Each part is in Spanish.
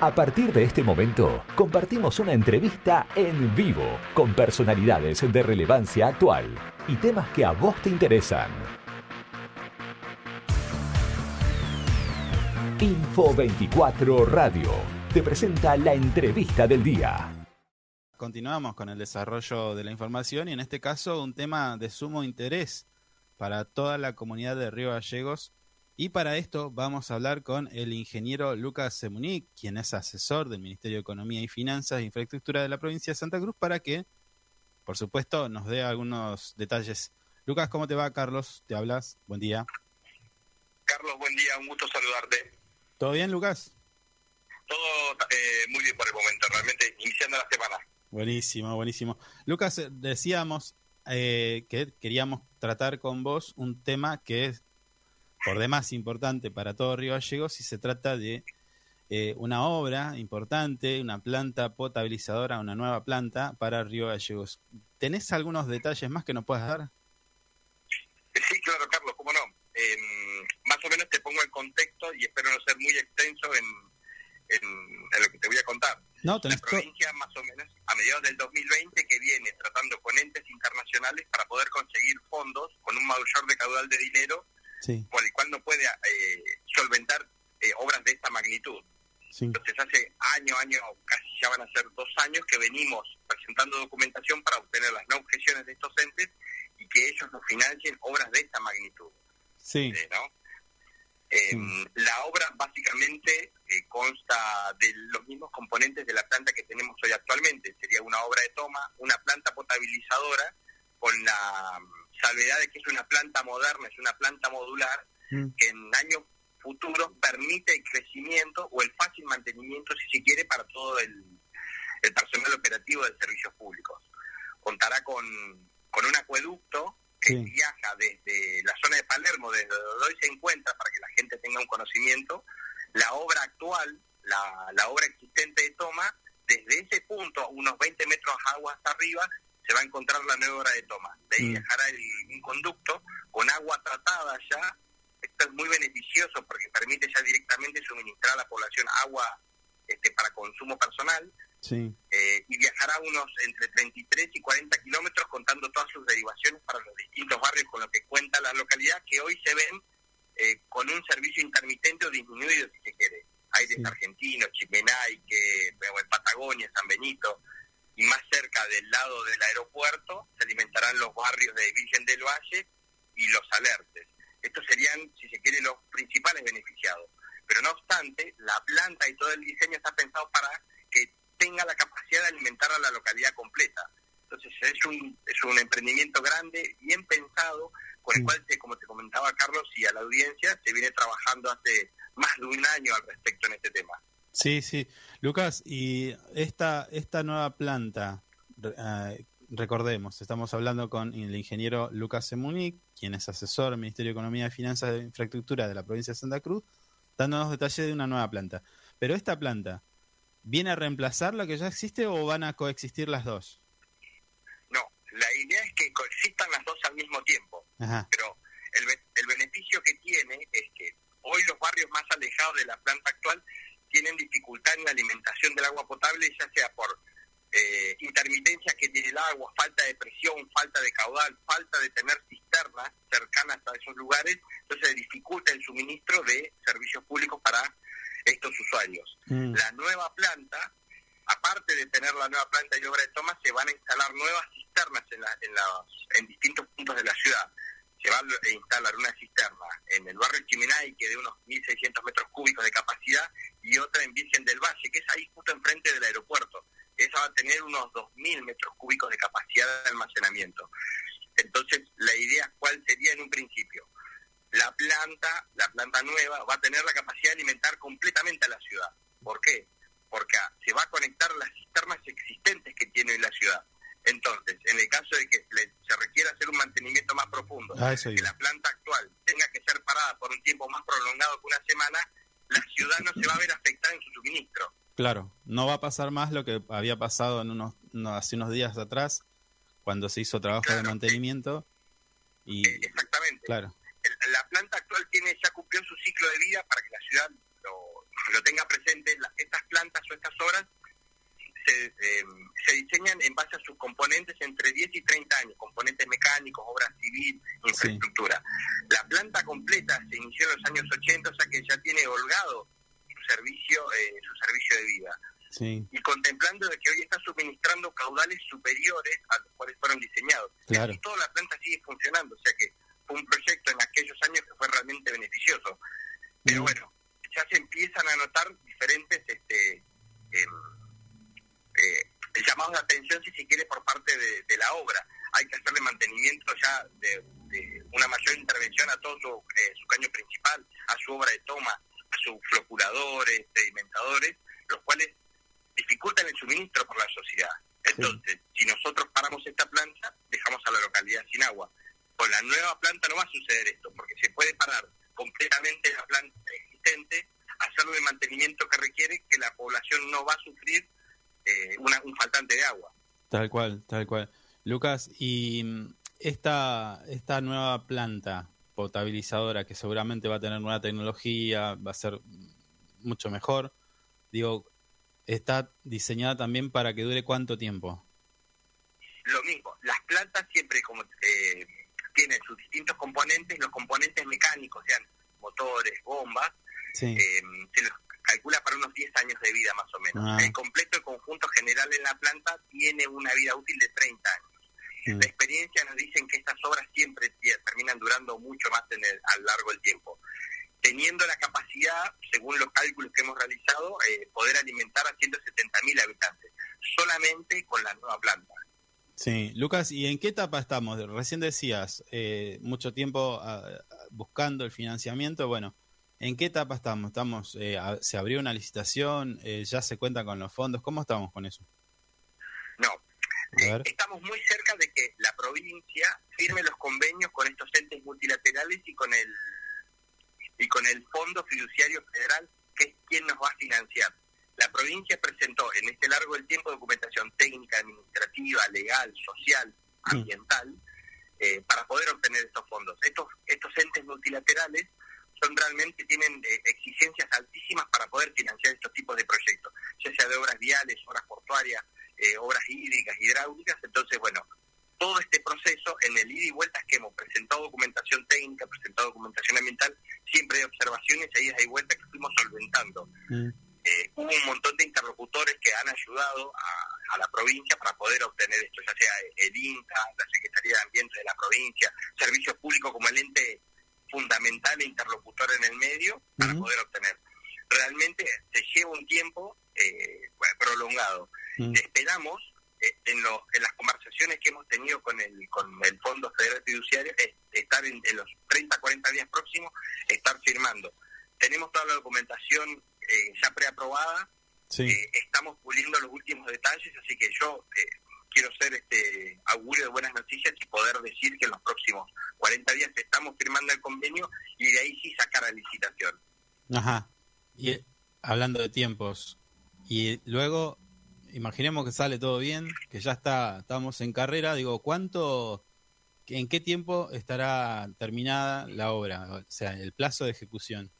A partir de este momento, compartimos una entrevista en vivo con personalidades de relevancia actual y temas que a vos te interesan. Info 24 Radio te presenta la entrevista del día. Continuamos con el desarrollo de la información y en este caso un tema de sumo interés para toda la comunidad de Río Gallegos y para esto vamos a hablar con el ingeniero Lucas Semunic, quien es asesor del Ministerio de Economía y Finanzas e Infraestructura de la provincia de Santa Cruz, para que, por supuesto, nos dé algunos detalles. Lucas, ¿cómo te va? Carlos, te hablas. Buen día. Carlos, buen día, un gusto saludarte. ¿Todo bien, Lucas? Todo eh, muy bien por el momento, realmente iniciando la semana. Buenísimo, buenísimo. Lucas, decíamos eh, que queríamos tratar con vos un tema que es por demás importante para todo Río Gallegos si se trata de eh, una obra importante, una planta potabilizadora, una nueva planta para Río Gallegos. ¿Tenés algunos detalles más que nos puedas dar? Sí, claro, Carlos, cómo no. Em, más o menos te pongo el contexto y espero no ser muy extenso en, lo que te voy a contar. No, La provincia, más o menos, a mediados del 2020, que viene tratando con entes internacionales para poder conseguir fondos con un mayor de caudal de dinero por el cual no puede eh, solventar eh, obras de esta magnitud. Entonces hace año, año, casi ya van a ser dos años que venimos presentando documentación para obtener las no objeciones de estos entes y que ellos nos financien obras de esta magnitud. Sí. Eh, ¿no? La obra básicamente consta de los mismos componentes de la planta que tenemos hoy actualmente. Sería una obra de toma, una planta potabilizadora con la salvedad de que es una planta moderna, es una planta modular, mm. que en años futuros permite el crecimiento o el fácil mantenimiento, si se quiere, para todo el, personal operativo de servicios públicos. Contará con, con un acueducto que viaja desde la zona de Palermo, desde donde hoy se encuentra, para que la gente tenga un conocimiento, la obra actual, la, la obra existente de Toma, desde ese punto, unos 20 metros agua hasta arriba, se va a encontrar la nueva hora de toma. De ahí mm. dejará el, un conducto con agua tratada ya. Esto es muy beneficioso porque permite ya directamente suministrar a la población agua este, para consumo personal. Sí. Eh, y viajará unos entre 33 y 40 kilómetros contando todas sus derivaciones para los distintos barrios con lo que cuenta la localidad que hoy se ven eh, con un servicio intermitente o disminuido si se quiere. Aires sí. argentinos, Chimenay, Patagonia, San Benito, y más cerca del lado del aeropuerto se alimentarán los barrios de Virgen del Valle y los alertes. Estos serían, si se quiere, los principales beneficiados. Pero no obstante, la planta y todo el diseño está pensado para que tenga la capacidad de alimentar a la localidad completa. Entonces es un, es un emprendimiento grande, bien pensado, con el cual, como te comentaba Carlos y a la audiencia, se viene trabajando hace más de un año al respecto en este tema. Sí, sí. Lucas, y esta, esta nueva planta, eh, recordemos, estamos hablando con el ingeniero Lucas Semunic, quien es asesor del Ministerio de Economía y Finanzas de Infraestructura de la provincia de Santa Cruz, dándonos detalles de una nueva planta. Pero esta planta, ¿viene a reemplazar la que ya existe o van a coexistir las dos? No, la idea es que coexistan las dos al mismo tiempo. Pero el, el beneficio que tiene es que hoy los barrios más alejados de la planta actual tienen dificultad en la alimentación del agua potable, ya sea por eh, intermitencia que tiene el agua, falta de presión, falta de caudal, falta de tener cisternas cercanas a esos lugares, entonces dificulta el suministro de servicios públicos para estos usuarios. Mm. La nueva planta, aparte de tener la nueva planta y obra de toma, se van a instalar nuevas cisternas en, en, en distintos puntos de la ciudad va a instalar una cisterna en el barrio Chimenay, que de unos 1.600 metros cúbicos de capacidad, y otra en Virgen del Valle, que es ahí justo enfrente del aeropuerto. Esa va a tener unos 2.000 metros cúbicos de capacidad de almacenamiento. Entonces, la idea, ¿cuál sería en un principio? La planta, la planta nueva, va a tener la capacidad de alimentar completamente a la ciudad. ¿Por qué? Porque se va a conectar las cisternas existentes que tiene la ciudad. Entonces, en el caso de que se requiera hacer un mantenimiento más profundo, ah, que la planta actual tenga que ser parada por un tiempo más prolongado que una semana, la ciudad no se va a ver afectada en su suministro. Claro, no va a pasar más lo que había pasado en unos, hace unos días atrás, cuando se hizo trabajo de mantenimiento. Y, eh, Exactamente. Claro. la planta actual tiene ya cumplió su ciclo de vida para que la ciudad lo, tenga presente. estas plantas eh, se diseñan en base a sus componentes entre 10 y 30 años, componentes mecánicos, obra civil, infraestructura. La planta completa se inició en los años 80, o sea que ya tiene holgado su servicio, eh, su servicio de vida. Y contemplando de que hoy está suministrando caudales superiores a los cuales fueron diseñados. Y toda la planta sigue funcionando, o sea que fue un proyecto en aquellos años que fue realmente beneficioso. Pero mm. bueno, ya se empiezan a notar diferentes este, em, eh, llamados de atención, si se quiere, por parte de, la obra. Hay que hacerle mantenimiento ya de, una mayor intervención a todo eh, su, caño principal, a su obra de toma, a sus floculadores, sedimentadores, los cuales dificultan el suministro por la sociedad. Entonces, si nosotros paramos esta planta, dejamos a la localidad sin agua. Con la nueva planta no va a suceder esto, porque se puede parar completamente la planta existente, hacerlo el mantenimiento que requiere, que la población no va a sufrir eh, un faltante de agua. Tal cual, tal cual. Lucas, y esta, esta nueva planta potabilizadora que seguramente va a tener nueva tecnología, va a ser mucho mejor, digo, está diseñada también para que dure cuánto tiempo. Lo mismo, las plantas siempre como eh, tienen sus distintos componentes, los componentes mecánicos, sean motores, bombas, eh, se los calcula para unos 10 años de vida más o menos. Ah. El completo, el conjunto general en la planta tiene una vida útil de 30 años. La experiencia nos dice que estas obras siempre terminan durando mucho más en el, a lo largo del tiempo. Teniendo la capacidad, según los cálculos que hemos realizado, eh, poder alimentar a 170.000 habitantes, solamente con la nueva planta. Sí, Lucas, ¿y en qué etapa estamos? Recién decías, eh, mucho tiempo ah, buscando el financiamiento. Bueno, ¿En qué etapa estamos? estamos eh, ¿Se abrió una licitación? Eh, ¿Ya se cuenta con los fondos? ¿Cómo estamos con eso? No. Eh, estamos muy cerca de que la provincia firme los convenios con estos entes multilaterales y con el y con el Fondo Fiduciario Federal, que es quien nos va a financiar. La provincia presentó en este largo del tiempo documentación técnica, administrativa, legal, social, mm. ambiental, para poder obtener estos fondos. Estos, estos entes multilaterales son realmente tienen eh, exigencias altísimas para poder financiar estos tipos de proyectos, ya sea de obras viales, obras portuarias, eh, obras hídricas, hidráulicas. Entonces, bueno, todo este proceso en el ida y vueltas que hemos presentado documentación técnica, presentado documentación ambiental, siempre hay observaciones, hay idas y vueltas que fuimos solventando. Mm. Eh, hubo un montón de interlocutores que han ayudado a, a, la provincia para poder obtener esto, ya sea el INTA, la Secretaría de Ambiente de la provincia, servicios públicos como el ente fundamental e interlocutor en el medio para poder obtener. Realmente se lleva un tiempo eh, prolongado. Esperamos eh, en, en las conversaciones que hemos tenido con el, con el Fondo Federal Fiduciario, estar en, los 30, 40 días próximos, estar firmando. Tenemos toda la documentación eh, ya preaprobada, estamos puliendo los últimos detalles, así que yo quiero ser este augurio de buenas noticias y poder decir que en los próximos 40 días estamos firmando el convenio y de ahí sí sacar la licitación. Ajá. Y eh, hablando de tiempos, y luego, imaginemos que sale todo bien, que ya está, estamos en carrera, digo, ¿cuánto, en qué tiempo estará terminada la obra? O sea, el plazo de ejecución.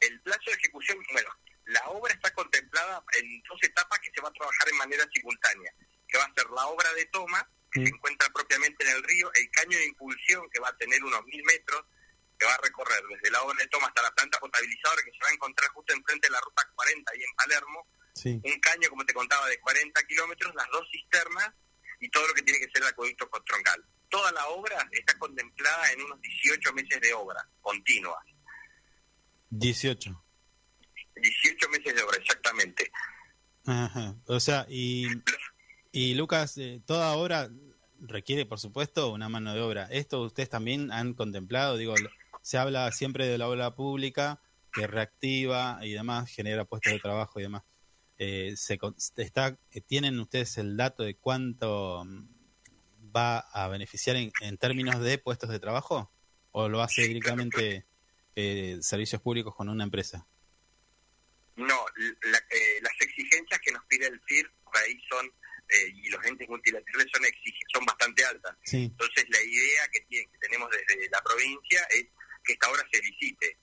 El plazo de ejecución, bueno, la obra está contemplada en dos etapas que se va a trabajar en manera simultánea, que va a ser la obra de toma, que se encuentra propiamente en el río, el caño de impulsión, que va a tener unos mil metros, que va a recorrer desde la obra de toma hasta la planta potabilizadora, que se va a encontrar justo enfrente de la ruta 40 ahí en Palermo, un caño, como te contaba, de 40 kilómetros, las dos cisternas y todo lo que tiene que ser el acueducto troncal. Toda la obra está contemplada en unos 18 meses de obra continua. 18. 18 meses de obra, exactamente. O sea, y, y Lucas, eh, toda obra requiere, por supuesto, una mano de obra. ¿Esto ustedes también han contemplado? Digo, se habla siempre de la obra pública que reactiva y demás, genera puestos de trabajo y demás. Eh, se, está, ¿Tienen ustedes el dato de cuánto mm, va a beneficiar en, en términos de puestos de trabajo? ¿O lo hace directamente eh, servicios públicos con una empresa? No, eh, las exigencias que nos pide el FIR ahí son, eh, y los entes multilaterales son son bastante altas. Entonces la idea que, tiene, que tenemos desde la provincia es que esta obra se visite.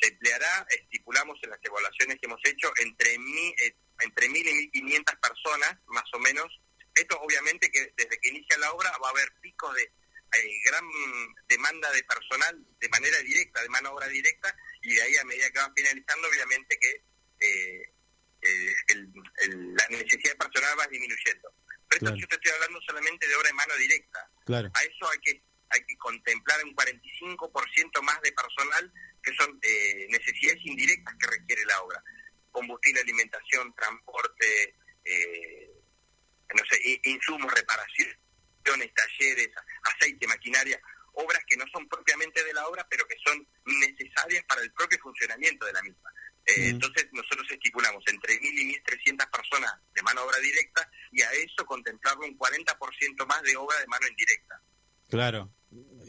Se empleará, estipulamos en las evaluaciones que hemos hecho, entre mi, eh, entre 1.000 y 1.500 personas, más o menos. Esto obviamente que desde que inicia la obra va a haber picos de eh, gran demanda de personal de manera directa, de mano obra directa, y de ahí a medida que va finalizando, obviamente que eh, la necesidad personal va disminuyendo. Pero esto yo te estoy hablando solamente de obra de mano directa. A eso hay que hay que contemplar un 45% más de personal que son eh, necesidades indirectas que requiere la obra. Combustible, alimentación, transporte, eh, no sé, insumos, reparaciones, talleres, aceite, maquinaria, obras que no son propiamente de la obra, pero que son necesarias para el propio funcionamiento de la misma. Eh, entonces estipulamos entre 1.000 y 1.300 personas de mano obra directa y a eso contemplarlo un 40% más de obra de mano indirecta. Claro,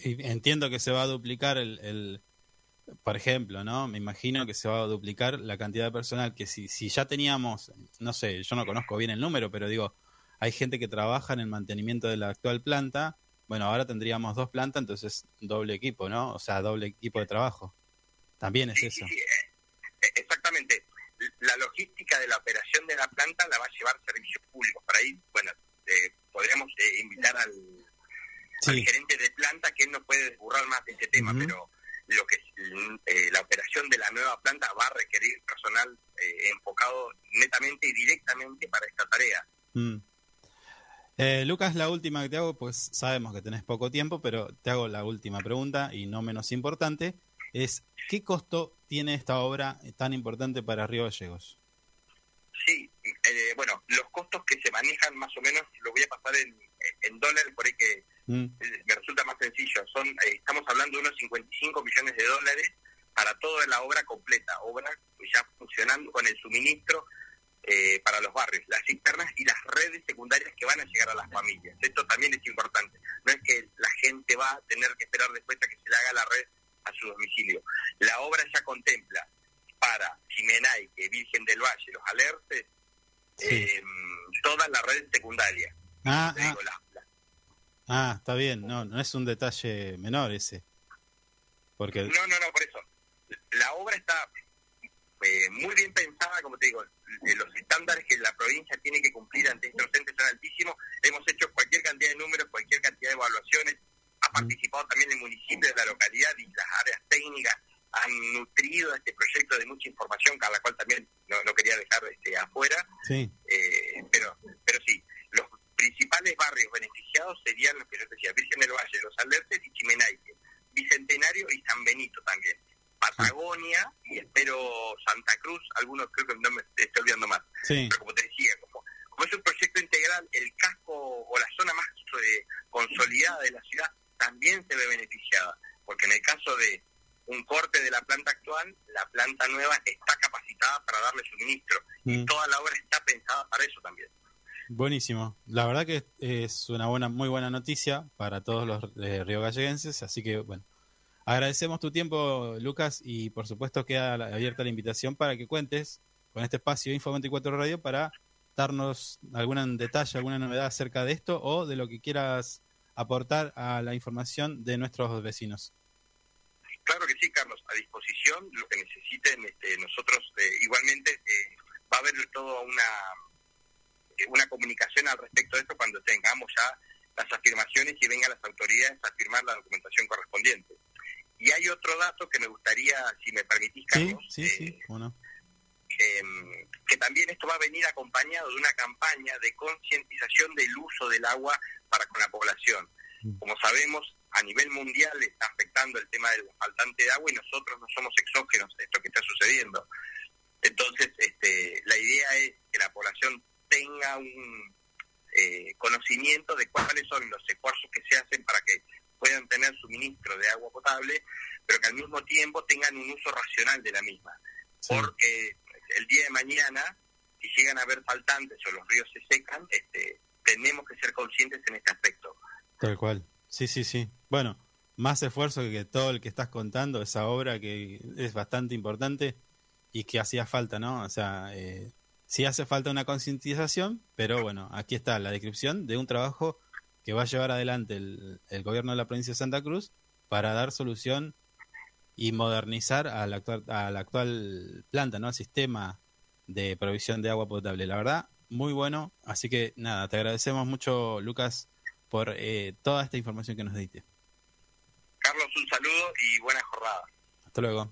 y entiendo que se va a duplicar el, el, por ejemplo, ¿no? Me imagino que se va a duplicar la cantidad de personal que si, si ya teníamos, no sé, yo no conozco bien el número, pero digo, hay gente que trabaja en el mantenimiento de la actual planta, bueno, ahora tendríamos dos plantas, entonces doble equipo, ¿no? O sea, doble equipo de trabajo. También es eso. Sí, eh, exactamente. La logística de la operación de la planta la va a llevar servicios públicos. Por ahí, bueno, eh, podríamos eh, invitar al, gerente de planta que él nos puede desburrar más de ese tema, pero lo que la operación de la nueva planta va a requerir personal enfocado netamente y directamente para esta tarea. Mm. Eh, Lucas, la última que te hago, pues sabemos que tenés poco tiempo, pero te hago la última pregunta y no menos importante, es ¿qué costo tiene esta obra tan importante para Río Gallegos? Eh, bueno, los costos que se manejan más o menos, lo voy a pasar en, dólares, por ahí que mm. eh, me resulta más sencillo, son estamos hablando de unos 55 millones de dólares para toda la obra completa, obra ya funcionando con el suministro, eh, para los barrios, las cisternas y las redes secundarias que van a llegar a las familias. Esto también es importante. No es que la gente va a tener que esperar después a que se le haga la red a su domicilio. La obra ya contempla para Jimenaique, Virgen del Valle, los eh, toda la red secundaria. Ah, ah. ah, está bien. No, no es un detalle menor ese. Porque... No, no, no, por eso. La obra está eh, muy bien pensada, como te digo, los estándares que la provincia tiene que cumplir ante estos entes son altísimos. Hemos hecho cualquier cantidad de números, cualquier cantidad de evaluaciones. Ha participado también el municipio de la localidad y las áreas técnicas han nutrido este proyecto de mucha información, a la cual también no, quería dejar este, afuera. Sí. Eh, pero, pero sí, los principales barrios beneficiados serían los que yo decía, Virgen del Valle, Los Alertes y Chimenaique, Bicentenario y San Benito también. Patagonia y espero Santa Cruz, algunos creo que no me estoy olvidando más. Pero como te decía, como, es un proyecto integral, el casco o la zona más eh, consolidada de la ciudad también se ve beneficiada, porque en el caso de un corte de la planta actual, la planta nueva está capacitada para darle suministro y mm. toda la obra está pensada para eso también. Buenísimo. La verdad que es una buena, muy buena noticia para todos los eh, río galleguenses, así que bueno, Agradecemos tu tiempo, Lucas, y por supuesto queda abierta la invitación para que cuentes con este espacio Info 24 Radio para darnos algún detalle, alguna novedad acerca de esto o de lo que quieras aportar a la información de nuestros vecinos. Sí, Carlos, a disposición, lo que necesiten este, nosotros eh, igualmente eh, va a haber toda una, eh, una comunicación al respecto de esto cuando tengamos ya las afirmaciones y vengan las autoridades a firmar la documentación correspondiente. Y hay otro dato que me gustaría, si me permitís, Carlos, sí, sí, eh, em, que también esto va a venir acompañado de una campaña de concientización del uso del agua para con la población. Mm. Como sabemos, a nivel mundial está afectando el tema del faltante de agua y nosotros no somos exógenos de esto que está sucediendo. Entonces, este, la idea es que la población tenga un eh, conocimiento de cuáles son los esfuerzos que se hacen para que puedan tener suministro de agua potable, pero que al mismo tiempo tengan un uso racional de la misma. Porque el día de mañana, si llegan a haber faltantes o los ríos se secan, este, tenemos que ser conscientes en este aspecto. Tal cual. Sí, sí, sí. Bueno, más esfuerzo que todo el que estás contando, esa obra que es bastante importante y que hacía falta, ¿no? O sea, eh, sí hace falta una concientización, pero bueno, aquí está la descripción de un trabajo que va a llevar adelante el, gobierno de la provincia de Santa Cruz para dar solución y modernizar a la actual, a la actual planta, ¿no? Al sistema de provisión de agua potable. La verdad, muy bueno. Así que nada, te agradecemos mucho, Lucas, por eh, toda esta información que nos diste. Carlos, un saludo y buena jornada. Hasta luego.